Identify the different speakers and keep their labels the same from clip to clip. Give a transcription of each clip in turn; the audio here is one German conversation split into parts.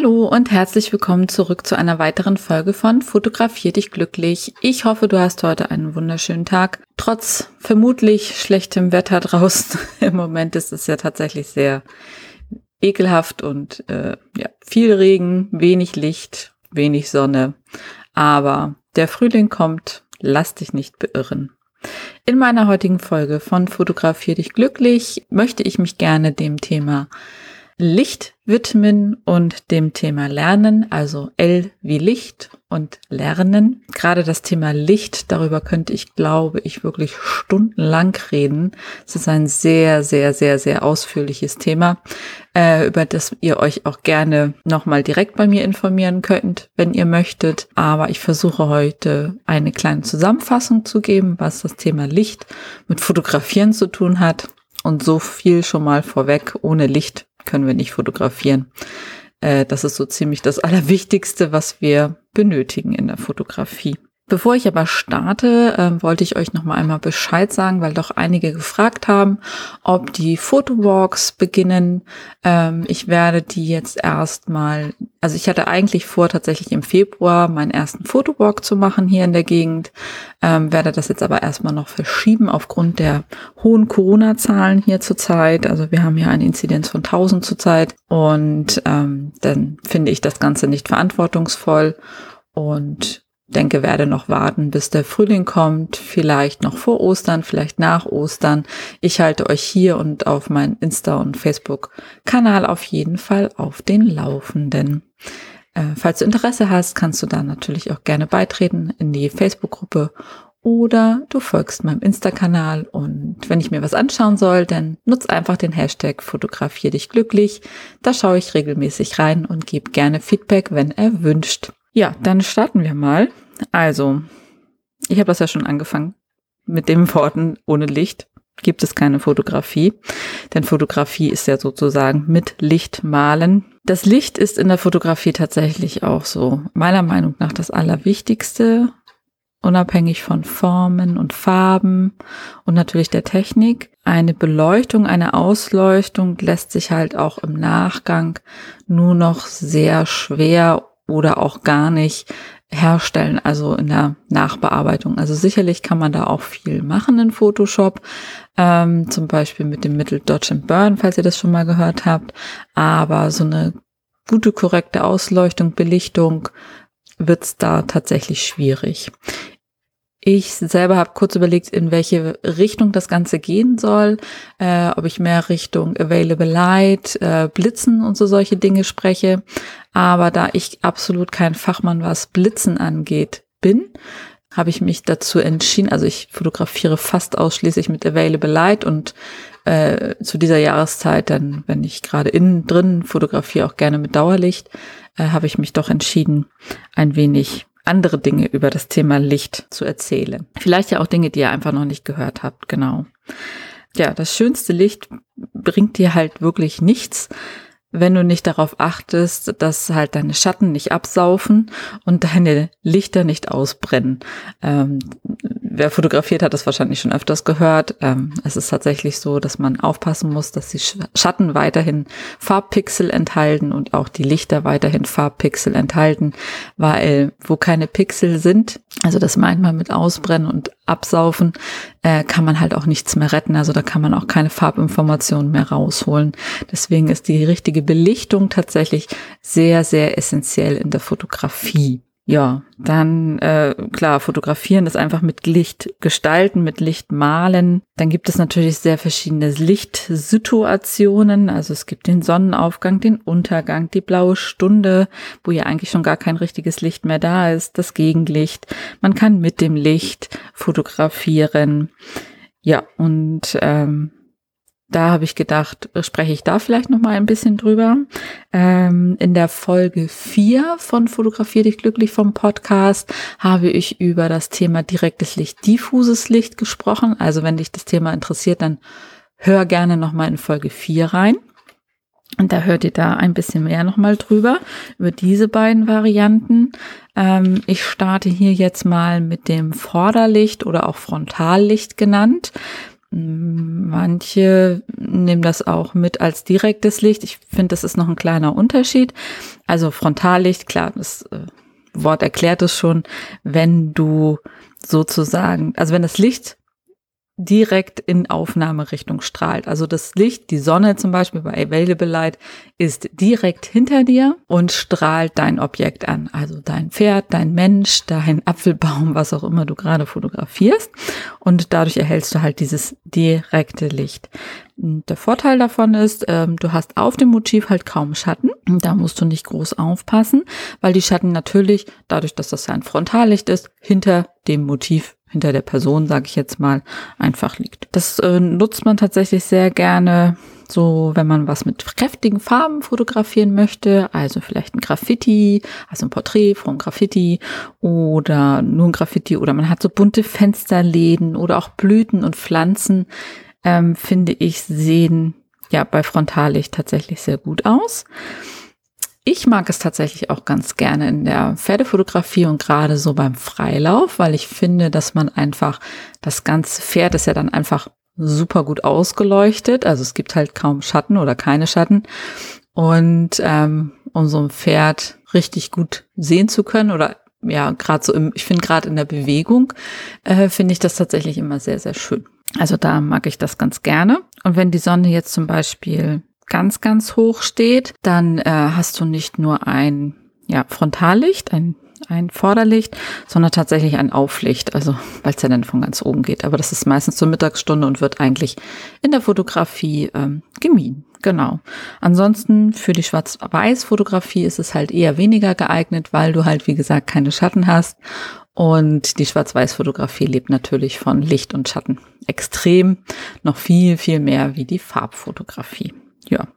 Speaker 1: Hallo und herzlich willkommen zurück zu einer weiteren Folge von Fotografier dich glücklich. Ich hoffe, du hast heute einen wunderschönen Tag. Trotz vermutlich schlechtem Wetter draußen. Im Moment ist es ja tatsächlich sehr ekelhaft und äh, ja, viel Regen, wenig Licht, wenig Sonne. Aber der Frühling kommt, lass dich nicht beirren. In meiner heutigen Folge von Fotografier dich glücklich möchte ich mich gerne dem Thema Licht widmen und dem Thema Lernen, also L wie Licht und Lernen. Gerade das Thema Licht, darüber könnte ich, glaube ich, wirklich stundenlang reden. Es ist ein sehr, sehr, sehr, sehr ausführliches Thema, äh, über das ihr euch auch gerne nochmal direkt bei mir informieren könnt, wenn ihr möchtet. Aber ich versuche heute eine kleine Zusammenfassung zu geben, was das Thema Licht mit Fotografieren zu tun hat. Und so viel schon mal vorweg, ohne Licht können wir nicht fotografieren. Äh, das ist so ziemlich das Allerwichtigste, was wir benötigen in der Fotografie. Bevor ich aber starte, äh, wollte ich euch noch mal einmal Bescheid sagen, weil doch einige gefragt haben, ob die Fotowalks beginnen. Ähm, ich werde die jetzt erstmal, also ich hatte eigentlich vor, tatsächlich im Februar meinen ersten Fotowalk zu machen hier in der Gegend, ähm, werde das jetzt aber erstmal noch verschieben aufgrund der hohen Corona-Zahlen hier zurzeit. Also wir haben hier eine Inzidenz von 1000 zurzeit und ähm, dann finde ich das Ganze nicht verantwortungsvoll und denke, werde noch warten, bis der Frühling kommt, vielleicht noch vor Ostern, vielleicht nach Ostern. Ich halte euch hier und auf meinen Insta- und Facebook-Kanal auf jeden Fall auf den Laufenden. Äh, falls du Interesse hast, kannst du da natürlich auch gerne beitreten in die Facebook-Gruppe oder du folgst meinem Insta-Kanal und wenn ich mir was anschauen soll, dann nutz einfach den Hashtag fotografier dich glücklich. Da schaue ich regelmäßig rein und gebe gerne Feedback, wenn erwünscht. Ja, dann starten wir mal. Also, ich habe das ja schon angefangen mit den Worten, ohne Licht gibt es keine Fotografie, denn Fotografie ist ja sozusagen mit Licht malen. Das Licht ist in der Fotografie tatsächlich auch so meiner Meinung nach das Allerwichtigste, unabhängig von Formen und Farben und natürlich der Technik. Eine Beleuchtung, eine Ausleuchtung lässt sich halt auch im Nachgang nur noch sehr schwer oder auch gar nicht herstellen, also in der Nachbearbeitung. Also sicherlich kann man da auch viel machen in Photoshop, ähm, zum Beispiel mit dem Mittel Dodge and Burn, falls ihr das schon mal gehört habt. Aber so eine gute, korrekte Ausleuchtung, Belichtung wird's da tatsächlich schwierig. Ich selber habe kurz überlegt, in welche Richtung das Ganze gehen soll, äh, ob ich mehr Richtung Available Light, äh, Blitzen und so solche Dinge spreche. Aber da ich absolut kein Fachmann, was Blitzen angeht, bin, habe ich mich dazu entschieden, also ich fotografiere fast ausschließlich mit Available Light und äh, zu dieser Jahreszeit, dann, wenn ich gerade innen drin fotografiere, auch gerne mit Dauerlicht, äh, habe ich mich doch entschieden, ein wenig andere Dinge über das Thema Licht zu erzählen. Vielleicht ja auch Dinge, die ihr einfach noch nicht gehört habt, genau. Ja, das schönste Licht bringt dir halt wirklich nichts, wenn du nicht darauf achtest, dass halt deine Schatten nicht absaufen und deine Lichter nicht ausbrennen. Ähm, wer fotografiert hat das wahrscheinlich schon öfters gehört. Ähm, es ist tatsächlich so, dass man aufpassen muss, dass die Schatten weiterhin Farbpixel enthalten und auch die Lichter weiterhin Farbpixel enthalten, weil wo keine Pixel sind, also das meint man mit Ausbrennen und Absaufen, äh, kann man halt auch nichts mehr retten. Also da kann man auch keine Farbinformationen mehr rausholen. Deswegen ist die richtige Belichtung tatsächlich sehr, sehr essentiell in der Fotografie. Ja, dann äh, klar, fotografieren ist einfach mit Licht gestalten, mit Licht malen. Dann gibt es natürlich sehr verschiedene Lichtsituationen. Also es gibt den Sonnenaufgang, den Untergang, die blaue Stunde, wo ja eigentlich schon gar kein richtiges Licht mehr da ist, das Gegenlicht. Man kann mit dem Licht fotografieren. Ja, und ähm, da habe ich gedacht, spreche ich da vielleicht noch mal ein bisschen drüber. Ähm, in der Folge 4 von Fotografier dich glücklich vom Podcast habe ich über das Thema direktes Licht, diffuses Licht gesprochen. Also wenn dich das Thema interessiert, dann hör gerne nochmal in Folge 4 rein. Und da hört ihr da ein bisschen mehr nochmal drüber, über diese beiden Varianten. Ähm, ich starte hier jetzt mal mit dem Vorderlicht oder auch Frontallicht genannt. Manche nehmen das auch mit als direktes Licht. Ich finde, das ist noch ein kleiner Unterschied. Also Frontallicht, klar, das äh, Wort erklärt es schon, wenn du sozusagen, also wenn das Licht direkt in Aufnahmerichtung strahlt. Also das Licht, die Sonne zum Beispiel bei Available Light, ist direkt hinter dir und strahlt dein Objekt an. Also dein Pferd, dein Mensch, dein Apfelbaum, was auch immer du gerade fotografierst. Und dadurch erhältst du halt dieses direkte Licht. Der Vorteil davon ist, ähm, du hast auf dem Motiv halt kaum Schatten. Da musst du nicht groß aufpassen, weil die Schatten natürlich, dadurch, dass das ja ein Frontallicht ist, hinter dem Motiv hinter der Person, sage ich jetzt mal, einfach liegt. Das äh, nutzt man tatsächlich sehr gerne, so wenn man was mit kräftigen Farben fotografieren möchte, also vielleicht ein Graffiti, also ein Porträt von Graffiti oder nur ein Graffiti oder man hat so bunte Fensterläden oder auch Blüten und Pflanzen, ähm, finde ich, sehen ja bei Frontallicht tatsächlich sehr gut aus. Ich mag es tatsächlich auch ganz gerne in der Pferdefotografie und gerade so beim Freilauf, weil ich finde, dass man einfach, das ganze Pferd ist ja dann einfach super gut ausgeleuchtet. Also es gibt halt kaum Schatten oder keine Schatten. Und ähm, um so ein Pferd richtig gut sehen zu können oder ja, gerade so im, ich finde gerade in der Bewegung, äh, finde ich das tatsächlich immer sehr, sehr schön. Also da mag ich das ganz gerne. Und wenn die Sonne jetzt zum Beispiel ganz, ganz hoch steht, dann äh, hast du nicht nur ein ja, Frontallicht, ein, ein Vorderlicht, sondern tatsächlich ein Auflicht, also weil es ja dann von ganz oben geht. Aber das ist meistens zur Mittagsstunde und wird eigentlich in der Fotografie ähm, gemieden. Genau. Ansonsten für die Schwarz-Weiß-Fotografie ist es halt eher weniger geeignet, weil du halt, wie gesagt, keine Schatten hast. Und die Schwarz-Weiß-Fotografie lebt natürlich von Licht und Schatten extrem, noch viel, viel mehr wie die Farbfotografie. Ja.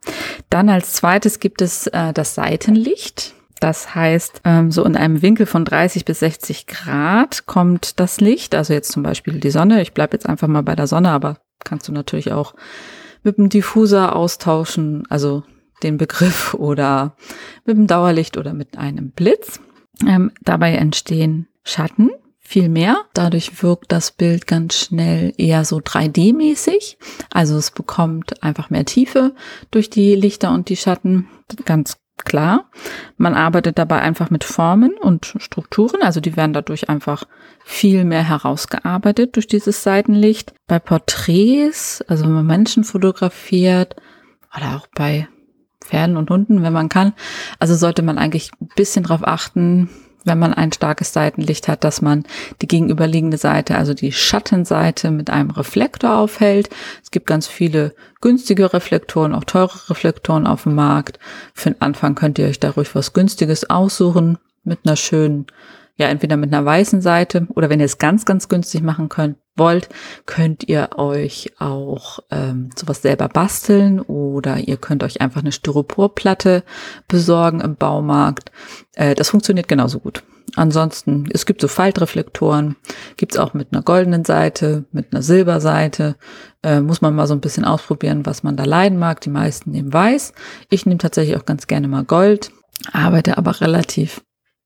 Speaker 1: Dann als zweites gibt es äh, das Seitenlicht. Das heißt, ähm, so in einem Winkel von 30 bis 60 Grad kommt das Licht. Also jetzt zum Beispiel die Sonne. Ich bleibe jetzt einfach mal bei der Sonne, aber kannst du natürlich auch mit dem Diffuser austauschen, also den Begriff oder mit dem Dauerlicht oder mit einem Blitz. Ähm, dabei entstehen Schatten viel mehr. Dadurch wirkt das Bild ganz schnell eher so 3D-mäßig. Also es bekommt einfach mehr Tiefe durch die Lichter und die Schatten. Ganz klar. Man arbeitet dabei einfach mit Formen und Strukturen. Also die werden dadurch einfach viel mehr herausgearbeitet durch dieses Seitenlicht. Bei Porträts, also wenn man Menschen fotografiert oder auch bei Pferden und Hunden, wenn man kann. Also sollte man eigentlich ein bisschen darauf achten, wenn man ein starkes Seitenlicht hat, dass man die gegenüberliegende Seite, also die Schattenseite mit einem Reflektor aufhält. Es gibt ganz viele günstige Reflektoren, auch teure Reflektoren auf dem Markt. Für den Anfang könnt ihr euch da ruhig was günstiges aussuchen mit einer schönen ja entweder mit einer weißen Seite oder wenn ihr es ganz, ganz günstig machen könnt, wollt, könnt ihr euch auch ähm, sowas selber basteln oder ihr könnt euch einfach eine Styroporplatte besorgen im Baumarkt. Äh, das funktioniert genauso gut. Ansonsten, es gibt so Faltreflektoren, gibt's auch mit einer goldenen Seite, mit einer Silberseite. Äh, muss man mal so ein bisschen ausprobieren, was man da leiden mag. Die meisten nehmen weiß. Ich nehme tatsächlich auch ganz gerne mal Gold, arbeite aber relativ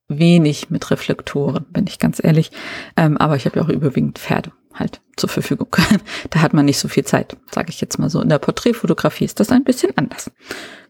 Speaker 1: wenig mit Reflektoren, bin ich ganz ehrlich. Ähm, aber ich habe ja auch überwiegend Pferde halt zur Verfügung. da hat man nicht so viel Zeit, sage ich jetzt mal so. In der Porträtfotografie ist das ein bisschen anders.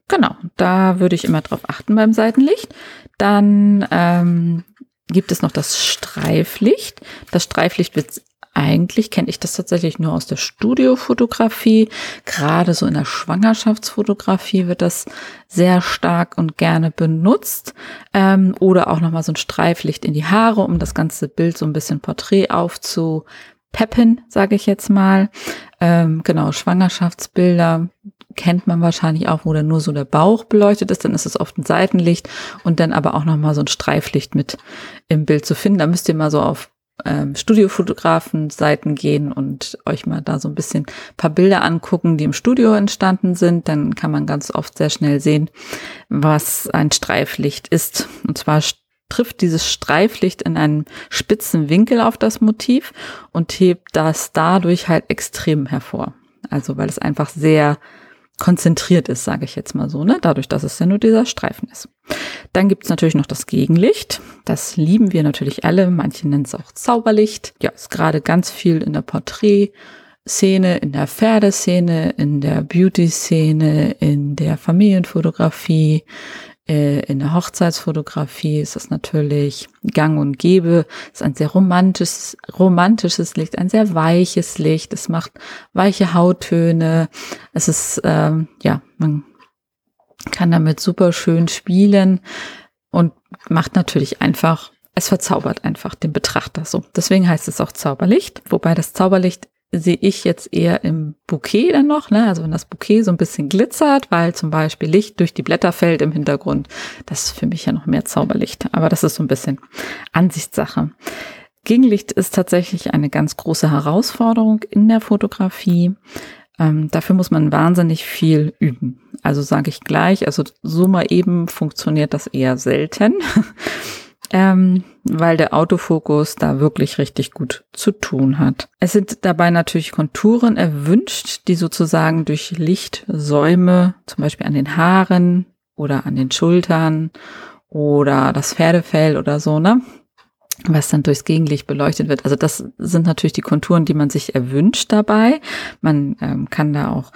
Speaker 1: Genau, da würde ich immer drauf achten beim Seitenlicht. Dann ähm, gibt es noch das Streiflicht. Das Streiflicht wird eigentlich kenne ich das tatsächlich nur aus der Studiofotografie. Gerade so in der Schwangerschaftsfotografie wird das sehr stark und gerne benutzt. Ähm, oder auch nochmal so ein Streiflicht in die Haare, um das ganze Bild so ein bisschen Porträt aufzupeppen, sage ich jetzt mal. Ähm, genau, Schwangerschaftsbilder kennt man wahrscheinlich auch, wo dann nur so der Bauch beleuchtet ist, dann ist es oft ein Seitenlicht und dann aber auch nochmal so ein Streiflicht mit im Bild zu finden. Da müsst ihr mal so auf ähm, Studiofotografen-Seiten gehen und euch mal da so ein bisschen paar Bilder angucken, die im Studio entstanden sind, dann kann man ganz oft sehr schnell sehen, was ein Streiflicht ist. Und zwar trifft dieses Streiflicht in einen spitzen Winkel auf das Motiv und hebt das dadurch halt extrem hervor. Also weil es einfach sehr konzentriert ist, sage ich jetzt mal so, ne? dadurch, dass es ja nur dieser Streifen ist. Dann gibt's natürlich noch das Gegenlicht. Das lieben wir natürlich alle. Manche nennen es auch Zauberlicht. Ja, ist gerade ganz viel in der Porträtszene, in der Pferdeszene, in der Beauty-Szene, in der Familienfotografie, in der Hochzeitsfotografie ist das natürlich gang und gäbe. Es ist ein sehr romantisches, romantisches Licht, ein sehr weiches Licht. Es macht weiche Hauttöne. Es ist, ähm, ja, man kann damit super schön spielen und macht natürlich einfach es verzaubert einfach den Betrachter so. Deswegen heißt es auch Zauberlicht, wobei das Zauberlicht sehe ich jetzt eher im Bouquet dann noch, ne? also wenn das Bouquet so ein bisschen glitzert, weil zum Beispiel Licht durch die Blätter fällt im Hintergrund, das ist für mich ja noch mehr Zauberlicht, aber das ist so ein bisschen Ansichtssache. Gegenlicht ist tatsächlich eine ganz große Herausforderung in der Fotografie. Ähm, dafür muss man wahnsinnig viel üben. Also sage ich gleich, also so mal eben funktioniert das eher selten. ähm, weil der Autofokus da wirklich richtig gut zu tun hat. Es sind dabei natürlich Konturen erwünscht, die sozusagen durch Lichtsäume, zum Beispiel an den Haaren oder an den Schultern oder das Pferdefell oder so, ne? was dann durchs Gegenlicht beleuchtet wird. Also das sind natürlich die Konturen, die man sich erwünscht dabei. Man ähm, kann da auch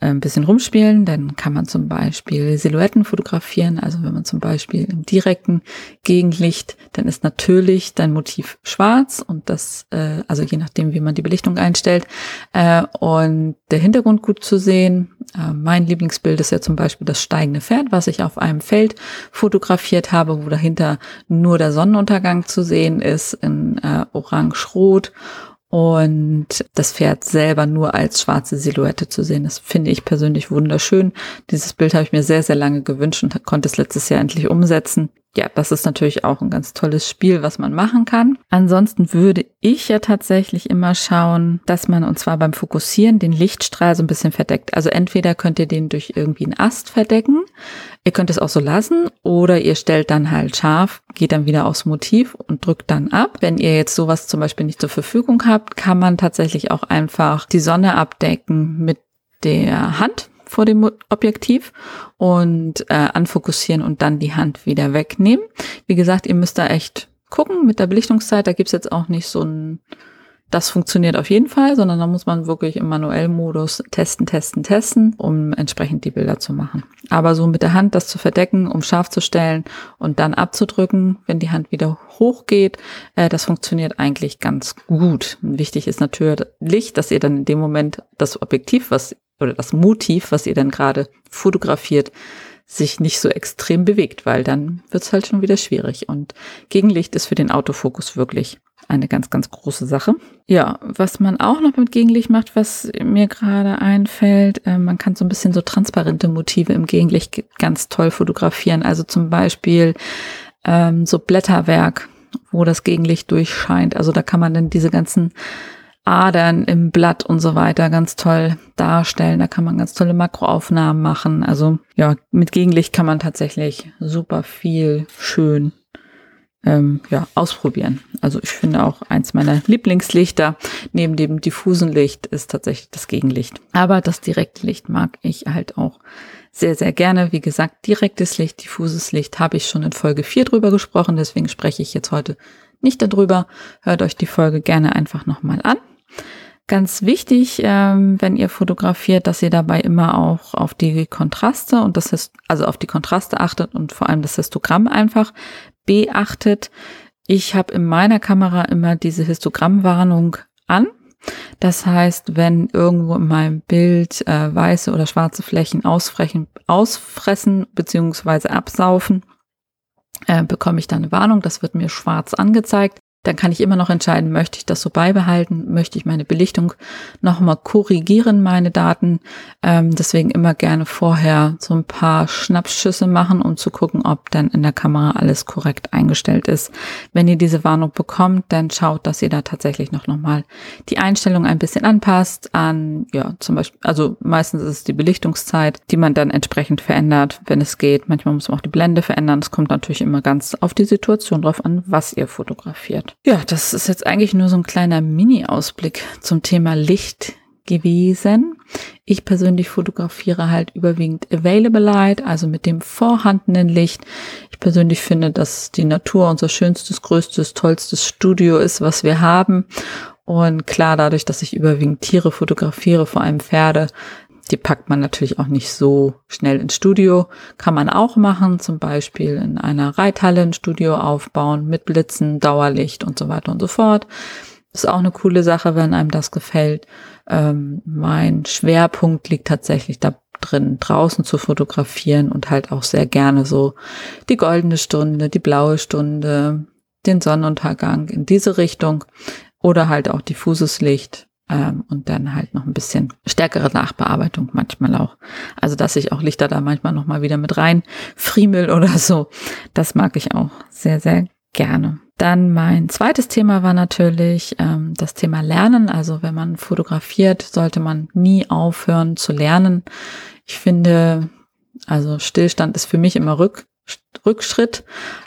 Speaker 1: ein bisschen rumspielen. Dann kann man zum Beispiel Silhouetten fotografieren. Also wenn man zum Beispiel im direkten Gegenlicht, dann ist natürlich dein Motiv schwarz und das, äh, also je nachdem, wie man die Belichtung einstellt, äh, und der Hintergrund gut zu sehen. Äh, mein Lieblingsbild ist ja zum Beispiel das steigende Pferd, was ich auf einem Feld fotografiert habe, wo dahinter nur der Sonnenuntergang zu sehen ist in äh, orange-rot und das Pferd selber nur als schwarze Silhouette zu sehen. Das finde ich persönlich wunderschön. Dieses Bild habe ich mir sehr, sehr lange gewünscht und konnte es letztes Jahr endlich umsetzen ja, das ist natürlich auch ein ganz tolles Spiel, was man machen kann. Ansonsten würde ich ja tatsächlich immer schauen, dass man und zwar beim Fokussieren den Lichtstrahl so ein bisschen verdeckt. Also entweder könnt ihr den durch irgendwie einen Ast verdecken, ihr könnt es auch so lassen oder ihr stellt dann halt scharf, geht dann wieder aufs Motiv und drückt dann ab. Wenn ihr jetzt sowas zum Beispiel nicht zur Verfügung habt, kann man tatsächlich auch einfach die Sonne abdecken mit der Hand vor dem Objektiv und äh, anfokussieren und dann die Hand wieder wegnehmen. Wie gesagt, ihr müsst da echt gucken mit der Belichtungszeit. Da gibt's jetzt auch nicht so ein, das funktioniert auf jeden Fall, sondern da muss man wirklich im Manuellmodus testen, testen, testen, um entsprechend die Bilder zu machen. Aber so mit der Hand das zu verdecken, um scharf zu stellen und dann abzudrücken, wenn die Hand wieder hochgeht, äh, das funktioniert eigentlich ganz gut. Wichtig ist natürlich, dass ihr dann in dem Moment das Objektiv, was oder das Motiv, was ihr dann gerade fotografiert, sich nicht so extrem bewegt, weil dann wird's halt schon wieder schwierig. Und Gegenlicht ist für den Autofokus wirklich eine ganz, ganz große Sache. Ja, was man auch noch mit Gegenlicht macht, was mir gerade einfällt, äh, man kann so ein bisschen so transparente Motive im Gegenlicht ganz toll fotografieren. Also zum Beispiel ähm, so Blätterwerk, wo das Gegenlicht durchscheint. Also da kann man dann diese ganzen Adern im Blatt und so weiter ganz toll darstellen. Da kann man ganz tolle Makroaufnahmen machen. Also ja, mit Gegenlicht kann man tatsächlich super viel schön ähm, ja, ausprobieren. Also ich finde auch eins meiner Lieblingslichter neben dem diffusen Licht ist tatsächlich das Gegenlicht. Aber das direkte Licht mag ich halt auch sehr, sehr gerne. Wie gesagt, direktes Licht, diffuses Licht habe ich schon in Folge 4 drüber gesprochen. Deswegen spreche ich jetzt heute nicht darüber. Hört euch die Folge gerne einfach nochmal an. Ganz wichtig, ähm, wenn ihr fotografiert, dass ihr dabei immer auch auf die Kontraste und das ist, also auf die Kontraste achtet und vor allem das Histogramm einfach beachtet. Ich habe in meiner Kamera immer diese Histogrammwarnung an. Das heißt, wenn irgendwo in meinem Bild äh, weiße oder schwarze Flächen ausfrechen, ausfressen bzw. absaufen, äh, bekomme ich dann eine Warnung. Das wird mir schwarz angezeigt dann kann ich immer noch entscheiden, möchte ich das so beibehalten, möchte ich meine Belichtung nochmal korrigieren, meine Daten. Ähm, deswegen immer gerne vorher so ein paar Schnappschüsse machen, um zu gucken, ob dann in der Kamera alles korrekt eingestellt ist. Wenn ihr diese Warnung bekommt, dann schaut, dass ihr da tatsächlich noch nochmal die Einstellung ein bisschen anpasst an, ja, zum Beispiel, also meistens ist es die Belichtungszeit, die man dann entsprechend verändert, wenn es geht. Manchmal muss man auch die Blende verändern. Es kommt natürlich immer ganz auf die Situation drauf an, was ihr fotografiert. Ja, das ist jetzt eigentlich nur so ein kleiner Mini-Ausblick zum Thema Licht, gewesen. Ich persönlich fotografiere halt überwiegend Available Light, also mit dem vorhandenen Licht. Ich persönlich finde, dass die Natur unser schönstes, größtes, tollstes Studio ist, was wir haben. Und klar, dadurch, dass ich überwiegend Tiere fotografiere, vor allem Pferde, die packt man natürlich auch nicht so schnell ins Studio. Kann man auch machen, zum Beispiel in einer Reithalle ein Studio aufbauen mit Blitzen, Dauerlicht und so weiter und so fort. Ist auch eine coole Sache, wenn einem das gefällt. Ähm, mein Schwerpunkt liegt tatsächlich da drin, draußen zu fotografieren und halt auch sehr gerne so die goldene Stunde, die blaue Stunde, den Sonnenuntergang in diese Richtung oder halt auch diffuses Licht ähm, und dann halt noch ein bisschen stärkere Nachbearbeitung manchmal auch. Also dass ich auch Lichter da manchmal noch mal wieder mit rein friemel oder so. Das mag ich auch sehr, sehr gerne. Dann mein zweites Thema war natürlich ähm, das Thema Lernen. Also wenn man fotografiert, sollte man nie aufhören zu lernen. Ich finde, also Stillstand ist für mich immer Rück, Rückschritt.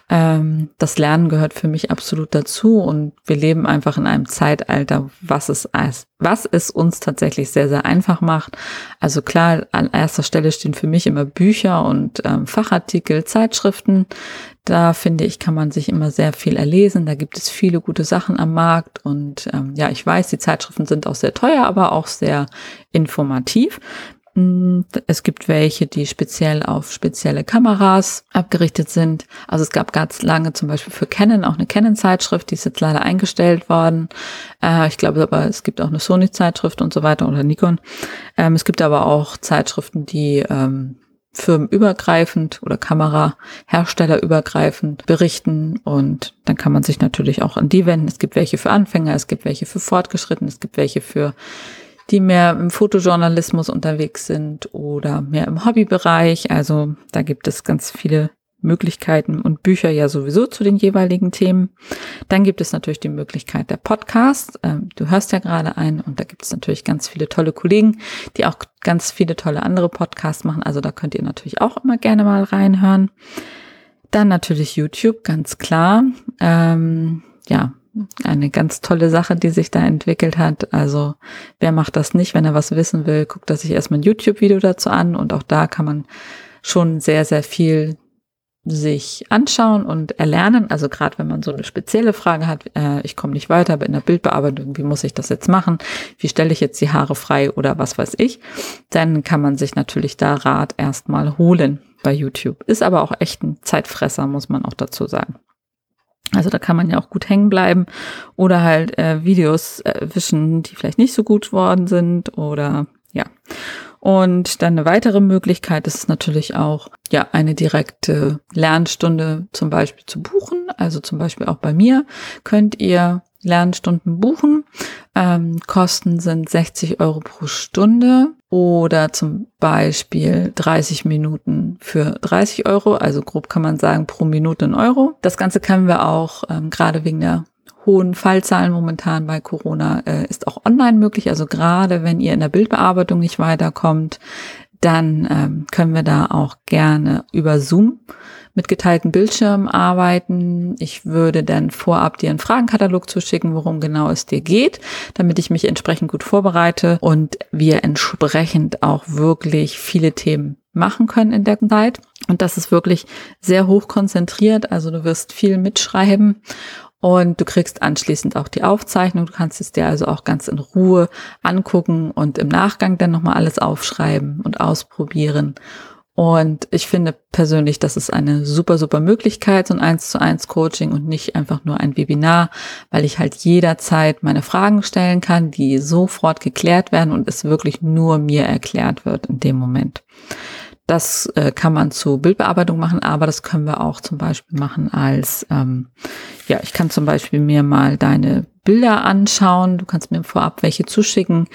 Speaker 1: Ähm, das Lernen gehört für mich absolut dazu und wir leben einfach in einem Zeitalter, was es, was es uns tatsächlich sehr, sehr einfach macht. Also klar, an erster Stelle stehen für mich immer Bücher und ähm, Fachartikel, Zeitschriften. Da finde ich, kann man sich immer sehr viel erlesen. Da gibt es viele gute Sachen am Markt und ähm, ja, ich weiß, die Zeitschriften sind auch sehr teuer, aber auch sehr informativ. Mm, es gibt welche, die speziell auf spezielle Kameras abgerichtet sind. Also es gab ganz lange zum Beispiel für Canon auch eine Canon-Zeitschrift, die ist jetzt leider eingestellt worden. Äh, ich glaube aber, es gibt auch eine Sony-Zeitschrift und so weiter oder Nikon. Ähm, es gibt aber auch Zeitschriften, die ähm, firmenübergreifend oder Kameraherstellerübergreifend berichten und dann kann man sich natürlich auch an die wenden. Es gibt welche für Anfänger, es gibt welche für Fortgeschritten, es gibt welche für die mehr im Fotojournalismus unterwegs sind oder mehr im Hobbybereich. Also da gibt es ganz viele Möglichkeiten und Bücher ja sowieso zu den jeweiligen Themen. Dann gibt es natürlich die Möglichkeit der Podcasts. Ähm, du hörst ja gerade einen und da gibt es natürlich ganz viele tolle Kollegen, die auch ganz viele tolle andere Podcasts machen. Also da könnt ihr natürlich auch immer gerne mal reinhören. Dann natürlich YouTube, ganz klar. Ähm, ja, eine ganz tolle Sache, die sich da entwickelt hat. Also wer macht das nicht, wenn er was wissen will, guckt er sich erstmal ein YouTube-Video dazu an und auch da kann man schon sehr, sehr viel sich anschauen und erlernen. Also gerade wenn man so eine spezielle Frage hat, äh, ich komme nicht weiter in der Bildbearbeitung, wie muss ich das jetzt machen? Wie stelle ich jetzt die Haare frei oder was weiß ich? Dann kann man sich natürlich da Rat erstmal holen bei YouTube. Ist aber auch echt ein Zeitfresser, muss man auch dazu sagen. Also da kann man ja auch gut hängen bleiben oder halt äh, Videos äh, wischen, die vielleicht nicht so gut worden sind oder ja. Und dann eine weitere Möglichkeit ist natürlich auch, ja, eine direkte Lernstunde zum Beispiel zu buchen. Also zum Beispiel auch bei mir könnt ihr Lernstunden buchen. Ähm, Kosten sind 60 Euro pro Stunde oder zum Beispiel 30 Minuten für 30 Euro. Also grob kann man sagen pro Minute ein Euro. Das Ganze können wir auch ähm, gerade wegen der hohen Fallzahlen momentan bei Corona äh, ist auch online möglich. Also gerade wenn ihr in der Bildbearbeitung nicht weiterkommt, dann ähm, können wir da auch gerne über Zoom mit geteilten Bildschirmen arbeiten. Ich würde dann vorab dir einen Fragenkatalog zuschicken, worum genau es dir geht, damit ich mich entsprechend gut vorbereite und wir entsprechend auch wirklich viele Themen machen können in der Zeit. Und das ist wirklich sehr hoch konzentriert. Also du wirst viel mitschreiben und du kriegst anschließend auch die Aufzeichnung. Du kannst es dir also auch ganz in Ruhe angucken und im Nachgang dann nochmal alles aufschreiben und ausprobieren. Und ich finde persönlich, das ist eine super, super Möglichkeit, so ein 1 zu 1 Coaching und nicht einfach nur ein Webinar, weil ich halt jederzeit meine Fragen stellen kann, die sofort geklärt werden und es wirklich nur mir erklärt wird in dem Moment. Das äh, kann man zu Bildbearbeitung machen, aber das können wir auch zum Beispiel machen als, ähm, ja, ich kann zum Beispiel mir mal deine Bilder anschauen. Du kannst mir vorab welche zuschicken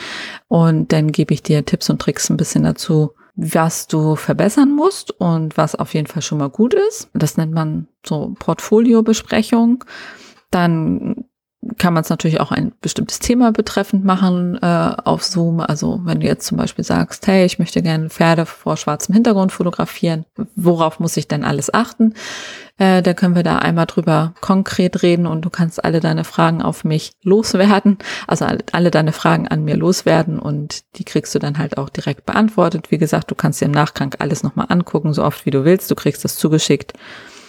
Speaker 1: und dann gebe ich dir Tipps und Tricks ein bisschen dazu, was du verbessern musst und was auf jeden Fall schon mal gut ist. Das nennt man so Portfoliobesprechung. Dann kann man es natürlich auch ein bestimmtes Thema betreffend machen äh, auf Zoom. Also wenn du jetzt zum Beispiel sagst, hey, ich möchte gerne Pferde vor schwarzem Hintergrund fotografieren, worauf muss ich denn alles achten? Äh, da können wir da einmal drüber konkret reden und du kannst alle deine Fragen auf mich loswerden, also alle, deine Fragen an mir loswerden und die kriegst du dann halt auch direkt beantwortet. Wie gesagt, du kannst dir im Nachgang alles nochmal angucken, so oft wie du willst. Du kriegst das zugeschickt.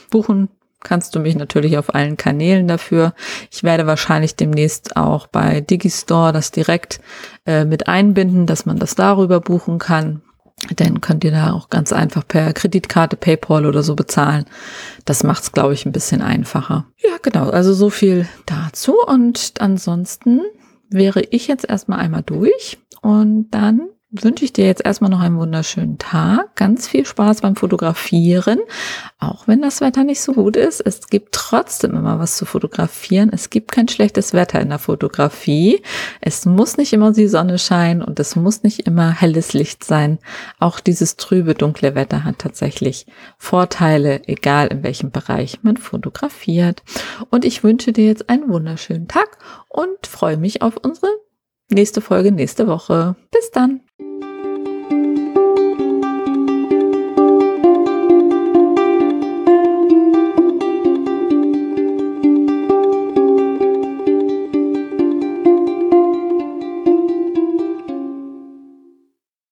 Speaker 1: Buchen kannst du mich natürlich auf allen Kanälen dafür. Ich werde wahrscheinlich demnächst auch bei Digistore das direkt äh, mit einbinden, dass man das darüber buchen kann. Dann könnt ihr da auch ganz einfach per Kreditkarte, PayPal oder so bezahlen. Das macht es, glaube ich, ein bisschen einfacher. Ja, genau. Also so viel dazu. Und ansonsten wäre ich jetzt erstmal einmal durch und dann wünsche ich dir jetzt erstmal noch einen wunderschönen Tag. Ganz viel Spaß beim Fotografieren. Auch wenn das Wetter nicht so gut ist. Es gibt trotzdem immer was zu fotografieren. Es gibt kein schlechtes Wetter in der Fotografie. Es muss nicht immer die Sonne scheinen und es muss nicht immer helles Licht sein. Auch dieses trübe, dunkle Wetter hat tatsächlich Vorteile, egal in welchem Bereich man fotografiert. Und ich wünsche dir jetzt einen wunderschönen Tag und freue mich auf unsere nächste Folge nächste Woche. Bis dann.